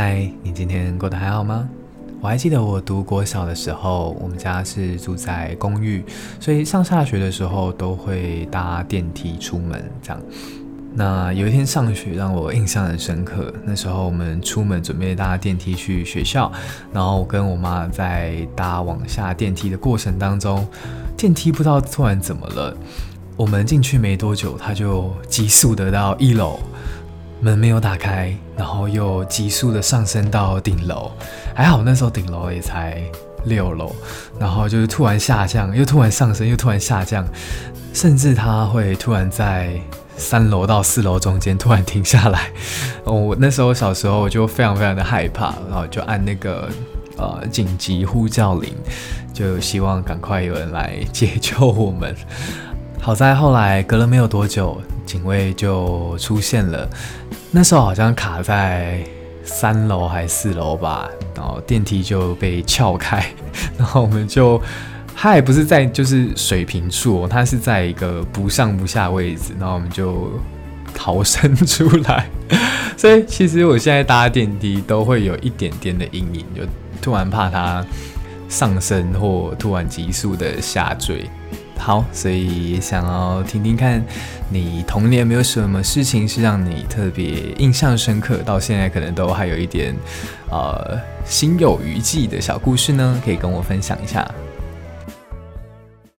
嗨，你今天过得还好吗？我还记得我读国小的时候，我们家是住在公寓，所以上下学的时候都会搭电梯出门，这样。那有一天上学让我印象很深刻，那时候我们出门准备搭电梯去学校，然后我跟我妈在搭往下电梯的过程当中，电梯不知道突然怎么了，我们进去没多久，它就急速的到一楼。门没有打开，然后又急速的上升到顶楼，还好那时候顶楼也才六楼，然后就是突然下降，又突然上升，又突然下降，甚至它会突然在三楼到四楼中间突然停下来。哦我那时候小时候就非常非常的害怕，然后就按那个呃紧急呼叫铃，就希望赶快有人来解救我们。好在后来隔了没有多久，警卫就出现了。那时候好像卡在三楼还是四楼吧，然后电梯就被撬开，然后我们就，它也不是在就是水平处，它是在一个不上不下位置，然后我们就逃生出来。所以其实我现在搭电梯都会有一点点的阴影，就突然怕它上升或突然急速的下坠。好，所以也想要听听看，你童年没有什么事情是让你特别印象深刻，到现在可能都还有一点，呃，心有余悸的小故事呢？可以跟我分享一下。